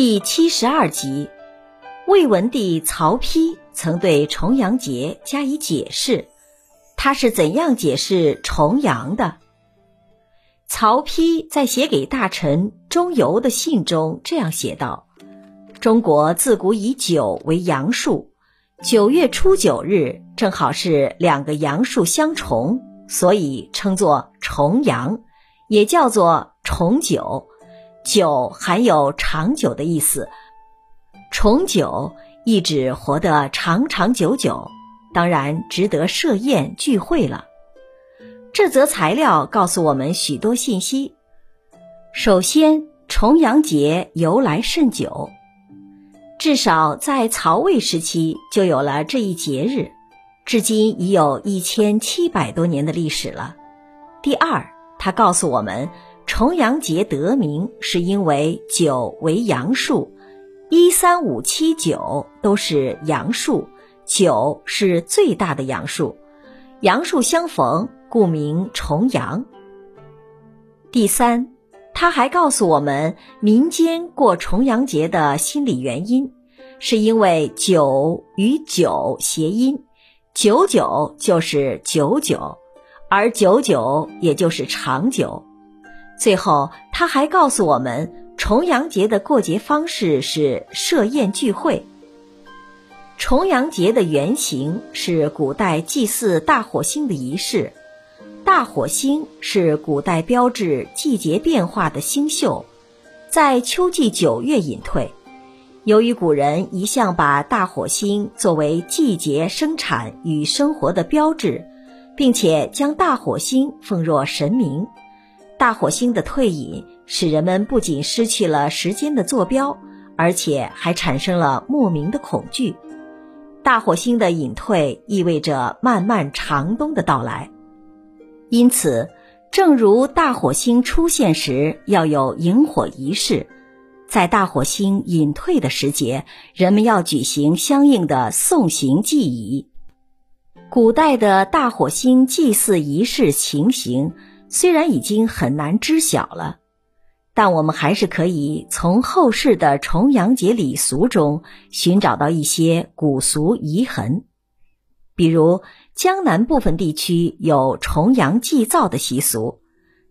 第七十二集，魏文帝曹丕曾对重阳节加以解释，他是怎样解释重阳的？曹丕在写给大臣钟繇的信中这样写道：“中国自古以九为阳数，九月初九日正好是两个阳数相重，所以称作重阳，也叫做重九。”酒含有长久的意思，重九意指活得长长久久，当然值得设宴聚会了。这则材料告诉我们许多信息。首先，重阳节由来甚久，至少在曹魏时期就有了这一节日，至今已有一千七百多年的历史了。第二，它告诉我们。重阳节得名是因为九为阳数，一三五七九都是阳数，九是最大的阳数，阳数相逢，故名重阳。第三，他还告诉我们民间过重阳节的心理原因，是因为九与九谐音，九九就是九九，而九九也就是长久。最后，他还告诉我们，重阳节的过节方式是设宴聚会。重阳节的原型是古代祭祀大火星的仪式，大火星是古代标志季节变化的星宿，在秋季九月隐退。由于古人一向把大火星作为季节生产与生活的标志，并且将大火星奉若神明。大火星的退隐，使人们不仅失去了时间的坐标，而且还产生了莫名的恐惧。大火星的隐退意味着漫漫长冬的到来，因此，正如大火星出现时要有萤火仪式，在大火星隐退的时节，人们要举行相应的送行祭仪。古代的大火星祭祀仪式情形。虽然已经很难知晓了，但我们还是可以从后世的重阳节礼俗中寻找到一些古俗遗痕。比如，江南部分地区有重阳祭灶的习俗，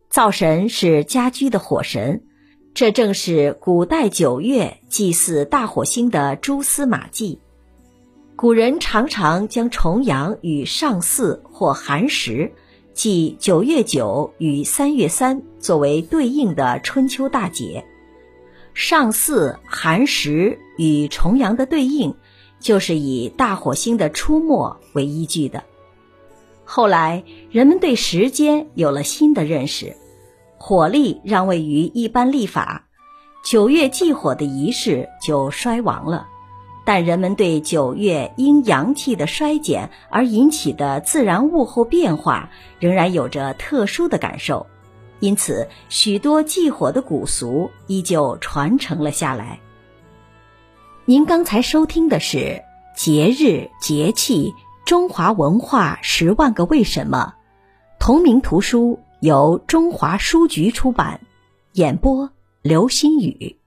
灶神是家居的火神，这正是古代九月祭祀大火星的蛛丝马迹。古人常常将重阳与上巳或寒食。即九月九与三月三作为对应的春秋大节，上巳、寒食与重阳的对应，就是以大火星的出没为依据的。后来人们对时间有了新的认识，火力让位于一般历法，九月祭火的仪式就衰亡了。但人们对九月因阳气的衰减而引起的自然物候变化仍然有着特殊的感受，因此许多祭火的古俗依旧传承了下来。您刚才收听的是《节日节气中华文化十万个为什么》，同名图书由中华书局出版，演播刘新宇。